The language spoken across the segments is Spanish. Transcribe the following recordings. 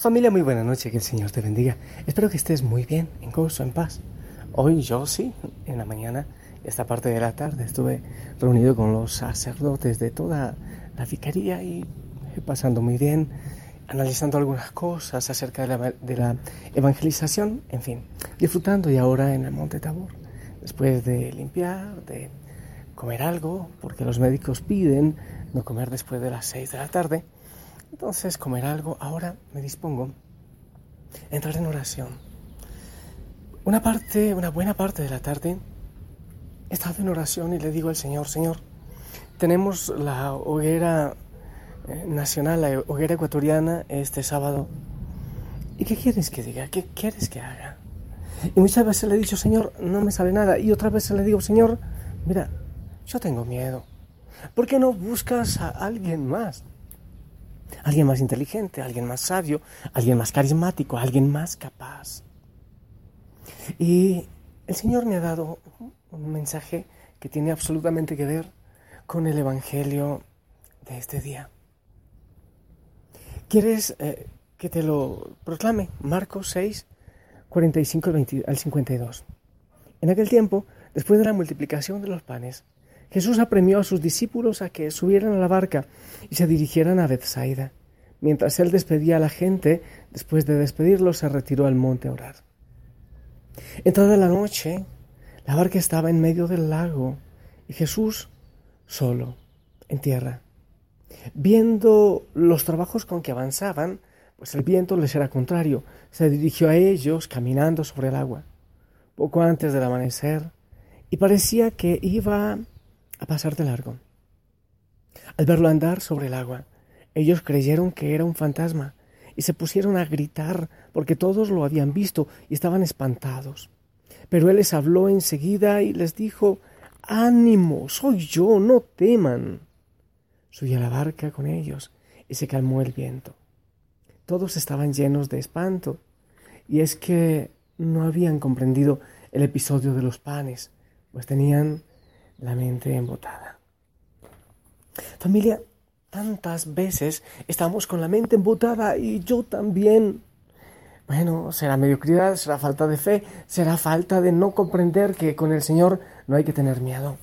Familia, muy buena noche, que el Señor te bendiga. Espero que estés muy bien, en gozo, en paz. Hoy yo sí, en la mañana, esta parte de la tarde, estuve reunido con los sacerdotes de toda la vicaría y pasando muy bien, analizando algunas cosas acerca de la, de la evangelización, en fin, disfrutando y ahora en el Monte Tabor, después de limpiar, de comer algo, porque los médicos piden no comer después de las 6 de la tarde, entonces comer algo, ahora me dispongo a entrar en oración. Una parte, una buena parte de la tarde he estado en oración y le digo al Señor, Señor, tenemos la hoguera eh, nacional, la hoguera ecuatoriana, este sábado. ¿Y qué quieres que diga? ¿Qué quieres que haga? Y muchas veces le he dicho, Señor, no me sale nada. Y otras veces le digo, Señor, mira, yo tengo miedo. ¿Por qué no buscas a alguien más? Alguien más inteligente, alguien más sabio, alguien más carismático, alguien más capaz. Y el Señor me ha dado un mensaje que tiene absolutamente que ver con el Evangelio de este día. ¿Quieres eh, que te lo proclame? Marcos 6, 45 al 52. En aquel tiempo, después de la multiplicación de los panes, Jesús apremió a sus discípulos a que subieran a la barca y se dirigieran a Bethsaida. Mientras él despedía a la gente, después de despedirlos, se retiró al monte a orar. Entrada la noche, la barca estaba en medio del lago y Jesús solo, en tierra. Viendo los trabajos con que avanzaban, pues el viento les era contrario, se dirigió a ellos caminando sobre el agua, poco antes del amanecer, y parecía que iba a pasar de largo. Al verlo andar sobre el agua, ellos creyeron que era un fantasma y se pusieron a gritar porque todos lo habían visto y estaban espantados. Pero él les habló enseguida y les dijo Ánimo, soy yo, no teman. Subió a la barca con ellos y se calmó el viento. Todos estaban llenos de espanto, y es que no habían comprendido el episodio de los panes, pues tenían la mente embotada. Familia, tantas veces estamos con la mente embotada y yo también. Bueno, será mediocridad, será falta de fe, será falta de no comprender que con el Señor no hay que tener miedo.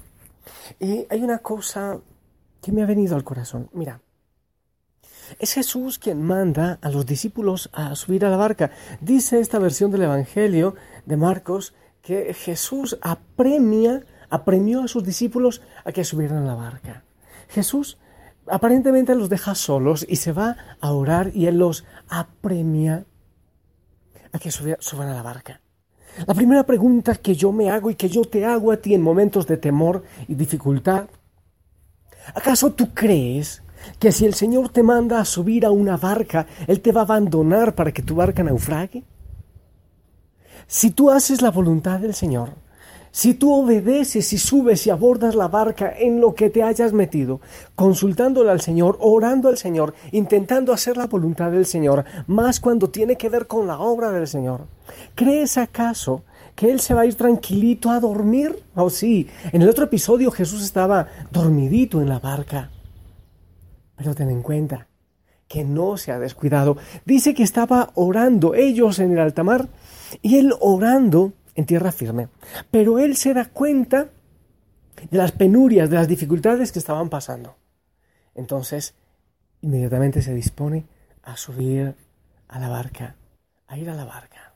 Y hay una cosa que me ha venido al corazón. Mira, es Jesús quien manda a los discípulos a subir a la barca. Dice esta versión del Evangelio de Marcos que Jesús apremia apremió a sus discípulos a que subieran a la barca. Jesús aparentemente los deja solos y se va a orar y él los apremia a que suban a la barca. La primera pregunta que yo me hago y que yo te hago a ti en momentos de temor y dificultad, ¿acaso tú crees que si el Señor te manda a subir a una barca, Él te va a abandonar para que tu barca naufrague? Si tú haces la voluntad del Señor, si tú obedeces y subes y abordas la barca en lo que te hayas metido, consultándole al Señor, orando al Señor, intentando hacer la voluntad del Señor, más cuando tiene que ver con la obra del Señor, ¿crees acaso que Él se va a ir tranquilito a dormir? Oh sí, en el otro episodio Jesús estaba dormidito en la barca. Pero ten en cuenta que no se ha descuidado. Dice que estaba orando ellos en el alta mar y Él orando en tierra firme. Pero él se da cuenta de las penurias, de las dificultades que estaban pasando. Entonces, inmediatamente se dispone a subir a la barca, a ir a la barca.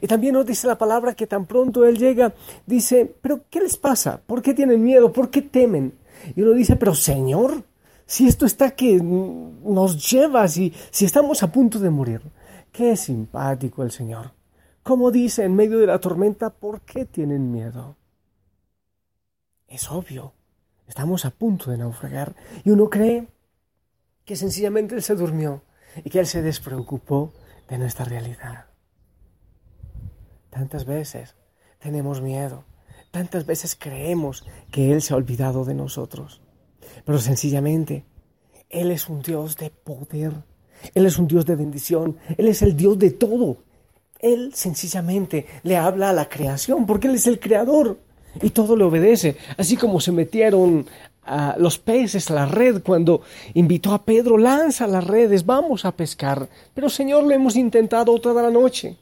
Y también nos dice la palabra que tan pronto él llega, dice, pero ¿qué les pasa? ¿Por qué tienen miedo? ¿Por qué temen? Y uno dice, pero Señor, si esto está que nos lleva, si, si estamos a punto de morir. Qué simpático el Señor. Como dice en medio de la tormenta, ¿por qué tienen miedo? Es obvio, estamos a punto de naufragar y uno cree que sencillamente Él se durmió y que Él se despreocupó de nuestra realidad. Tantas veces tenemos miedo, tantas veces creemos que Él se ha olvidado de nosotros, pero sencillamente Él es un Dios de poder, Él es un Dios de bendición, Él es el Dios de todo. Él sencillamente le habla a la creación porque Él es el creador y todo le obedece, así como se metieron a los peces a la red cuando invitó a Pedro, lanza las redes, vamos a pescar. Pero Señor, lo hemos intentado toda la noche.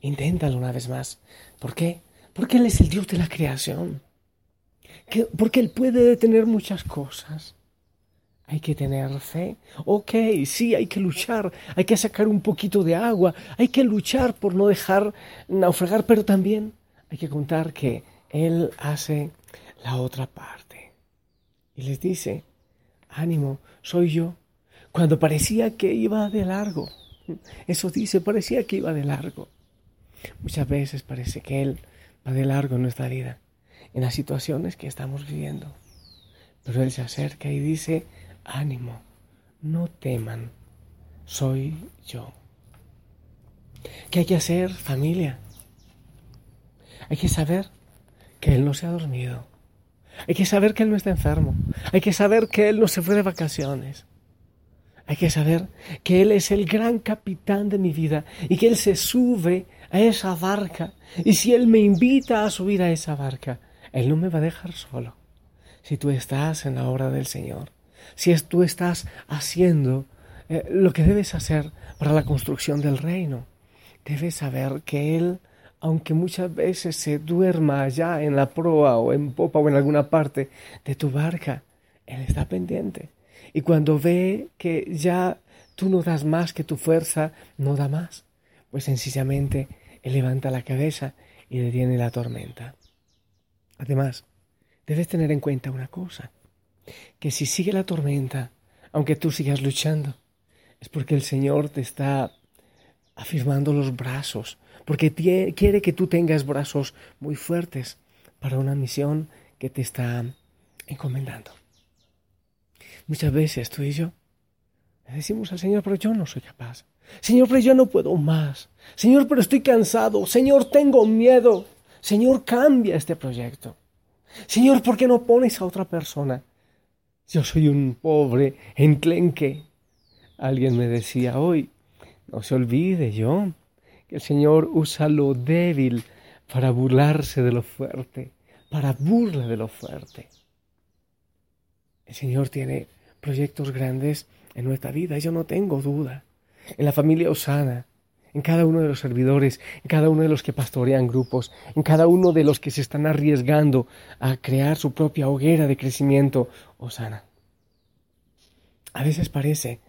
Inténtalo una vez más. ¿Por qué? Porque Él es el Dios de la creación. porque Él puede detener muchas cosas. Hay que tener fe. Ok, sí, hay que luchar, hay que sacar un poquito de agua, hay que luchar por no dejar naufragar, pero también hay que contar que Él hace la otra parte. Y les dice, ánimo, soy yo. Cuando parecía que iba de largo. Eso dice, parecía que iba de largo. Muchas veces parece que Él va de largo en nuestra vida, en las situaciones que estamos viviendo. Pero Él se acerca y dice, ánimo, no teman, soy yo. ¿Qué hay que hacer, familia? Hay que saber que Él no se ha dormido. Hay que saber que Él no está enfermo. Hay que saber que Él no se fue de vacaciones. Hay que saber que Él es el gran capitán de mi vida y que Él se sube a esa barca. Y si Él me invita a subir a esa barca, Él no me va a dejar solo. Si tú estás en la obra del Señor, si tú estás haciendo eh, lo que debes hacer para la construcción del reino, debes saber que Él, aunque muchas veces se duerma allá en la proa o en popa o en alguna parte de tu barca, Él está pendiente. Y cuando ve que ya tú no das más que tu fuerza, no da más, pues sencillamente Él levanta la cabeza y detiene la tormenta. Además, debes tener en cuenta una cosa, que si sigue la tormenta, aunque tú sigas luchando, es porque el Señor te está afirmando los brazos, porque quiere que tú tengas brazos muy fuertes para una misión que te está encomendando. Muchas veces tú y yo le decimos al Señor, pero yo no soy capaz. Señor, pero yo no puedo más. Señor, pero estoy cansado. Señor, tengo miedo. Señor, cambia este proyecto. Señor, ¿por qué no pones a otra persona? Yo soy un pobre enclenque. Alguien me decía hoy, no se olvide, yo, que el Señor usa lo débil para burlarse de lo fuerte, para burla de lo fuerte. El Señor tiene proyectos grandes en nuestra vida, yo no tengo duda. En la familia Osana, en cada uno de los servidores, en cada uno de los que pastorean grupos, en cada uno de los que se están arriesgando a crear su propia hoguera de crecimiento Osana. A veces parece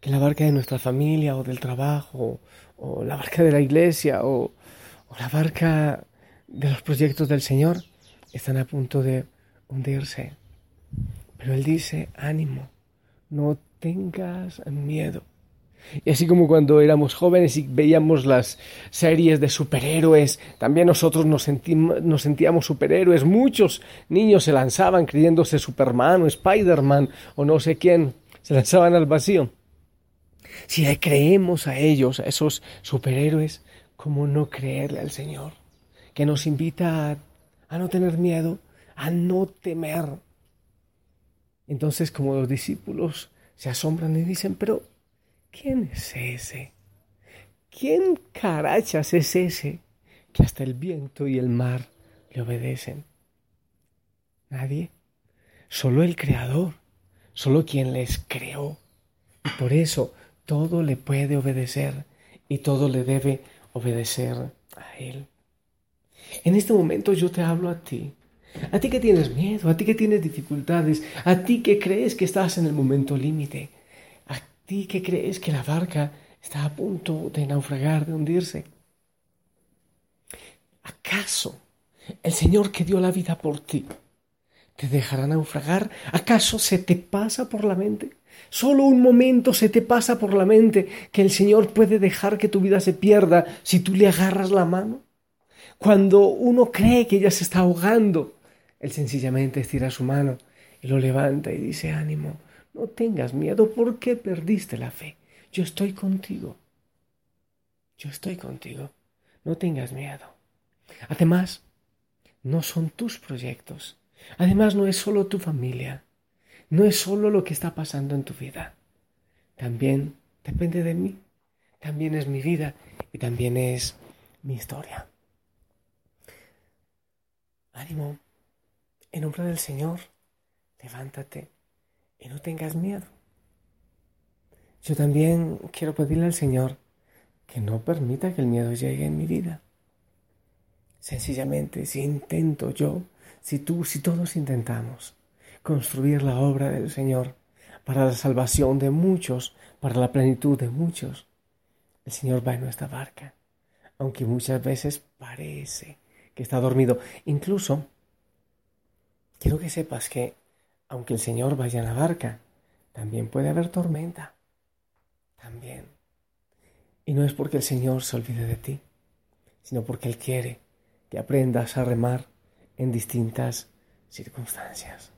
que la barca de nuestra familia o del trabajo, o la barca de la iglesia, o, o la barca de los proyectos del Señor están a punto de hundirse. Pero Él dice, ánimo, no tengas miedo. Y así como cuando éramos jóvenes y veíamos las series de superhéroes, también nosotros nos, nos sentíamos superhéroes. Muchos niños se lanzaban creyéndose Superman o Spider-Man o no sé quién, se lanzaban al vacío. Si le creemos a ellos, a esos superhéroes, ¿cómo no creerle al Señor? Que nos invita a no tener miedo, a no temer, entonces como los discípulos se asombran y dicen, pero ¿quién es ese? ¿Quién carachas es ese que hasta el viento y el mar le obedecen? Nadie. Solo el Creador, solo quien les creó. Y por eso todo le puede obedecer y todo le debe obedecer a Él. En este momento yo te hablo a ti a ti que tienes miedo, a ti que tienes dificultades, a ti que crees que estás en el momento límite, ti que crees que la barca está a punto de naufragar, de hundirse. ¿Acaso el Señor que dio la vida por ti te dejará naufragar? ¿Acaso se te pasa por la mente? Solo un momento se te pasa por la mente que el Señor puede dejar que tu vida se pierda si tú le agarras la mano. Cuando uno cree que ya se está ahogando, él sencillamente estira su mano y lo levanta y dice, ánimo, No tengas miedo porque perdiste la fe. Yo estoy contigo. Yo estoy contigo. No tengas miedo. Además, no son tus proyectos. Además, no es solo tu familia. No es solo lo que está pasando en tu vida. También depende de mí. También es mi vida y también es mi historia. Ánimo. En nombre del Señor, levántate y no tengas miedo. Yo también quiero pedirle al Señor que no permita que el miedo llegue en mi vida. Sencillamente, si intento yo, si tú, si todos intentamos construir la obra del Señor para la salvación de muchos, para la plenitud de muchos, el Señor va en nuestra barca, aunque muchas veces parece que está dormido. Incluso, quiero que sepas que, aunque el Señor vaya en la barca, también puede haber tormenta. También. Y no es porque el Señor se olvide de ti, sino porque Él quiere que aprendas a remar en distintas circunstancias.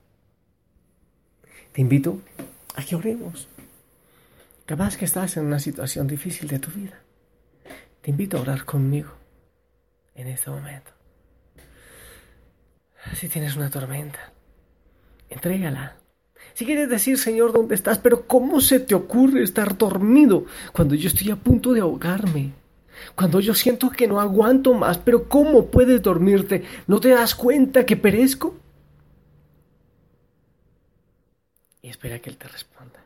Te invito a que oremos. Capaz que estás en una situación difícil de tu vida. Te invito a orar conmigo en este momento. Si tienes una tormenta, entrégala si quieres decir, Señor, ¿dónde estás? Pero ¿cómo se te ocurre estar dormido cuando yo estoy a punto de ahogarme? Cuando yo siento que no aguanto más, pero ¿cómo puedes dormirte? ¿No te das cuenta que perezco? Y espera que Él te responda.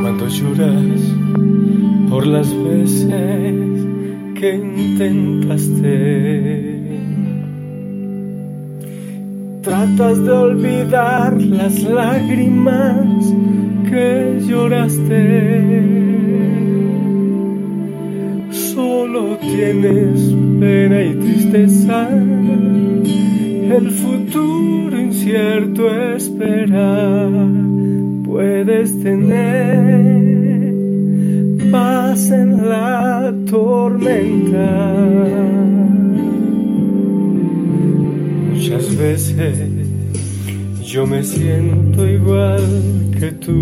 Cuando lloras por las veces que intentaste, tratas de olvidar las lágrimas que lloraste. Solo tienes pena y tristeza, el futuro incierto esperar puedes tener paz en la tormenta. Muchas veces yo me siento igual que tú.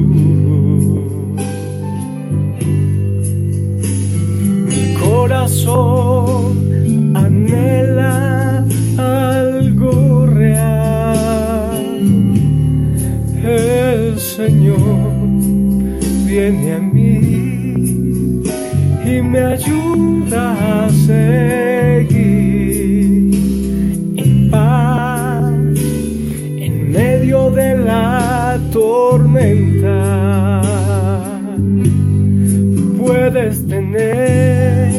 Mi corazón anhela me ayuda a seguir en paz en medio de la tormenta. Puedes tener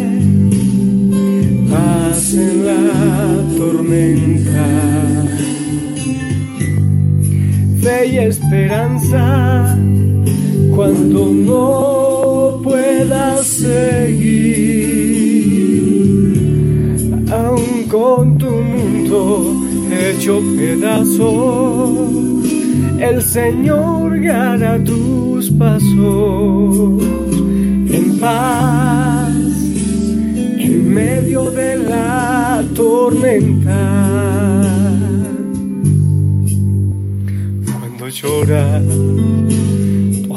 paz en la tormenta y esperanza cuando no puedas seguir, aun con tu mundo hecho pedazos, el Señor guiará tus pasos en paz en medio de la tormenta. llorar por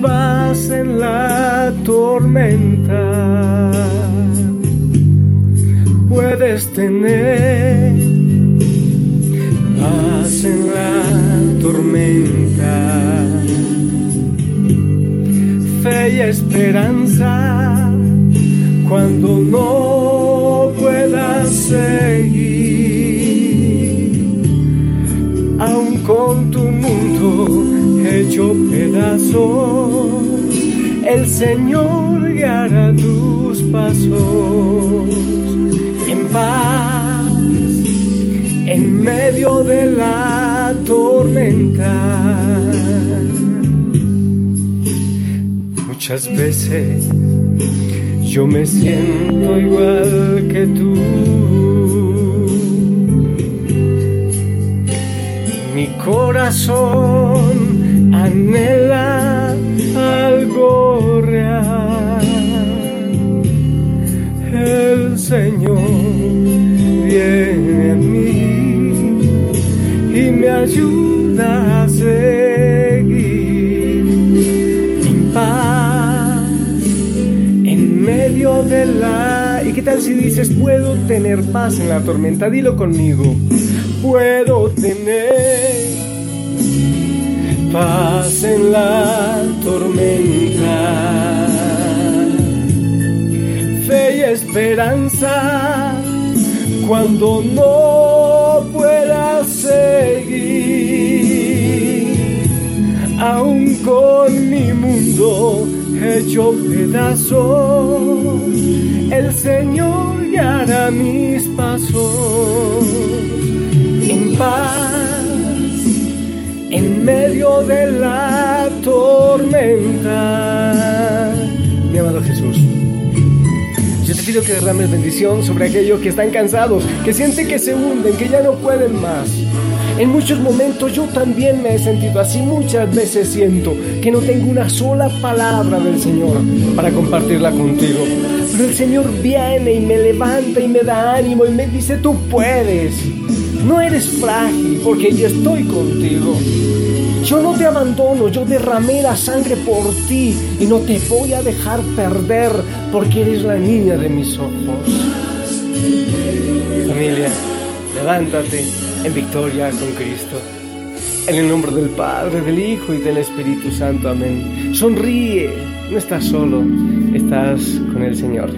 paz en la tormenta. Puedes tener paz en la tormenta. Fe y esperanza cuando no puedas seguir con tu mundo hecho pedazos, el Señor guiará tus pasos en paz en medio de la tormenta. Muchas veces yo me siento igual que tú. Mi corazón anhela algo real. El Señor viene a mí y me ayuda a seguir en paz en medio de la... ¿Y qué tal si dices, puedo tener paz en la tormenta? Dilo conmigo. Puedo tener paz en la tormenta. Fe y esperanza cuando no pueda seguir, aún con mi mundo hecho pedazo, el Señor guiará mis pasos en paz medio de la tormenta. Mi amado Jesús. Yo te pido que derrames bendición sobre aquellos que están cansados, que sienten que se hunden, que ya no pueden más. En muchos momentos yo también me he sentido así, muchas veces siento que no tengo una sola palabra del Señor para compartirla contigo. Pero el Señor viene y me levanta y me da ánimo y me dice, tú puedes. No eres frágil porque yo estoy contigo. Yo no te abandono, yo derramé la sangre por ti y no te voy a dejar perder porque eres la niña de mis ojos. Familia, levántate en victoria con Cristo. En el nombre del Padre, del Hijo y del Espíritu Santo. Amén. Sonríe, no estás solo, estás con el Señor.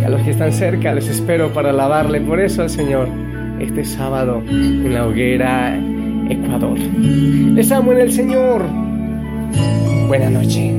Y a los que están cerca les espero para alabarle por eso al Señor este sábado en la hoguera Ecuador. Les amo en el Señor. Buena noche.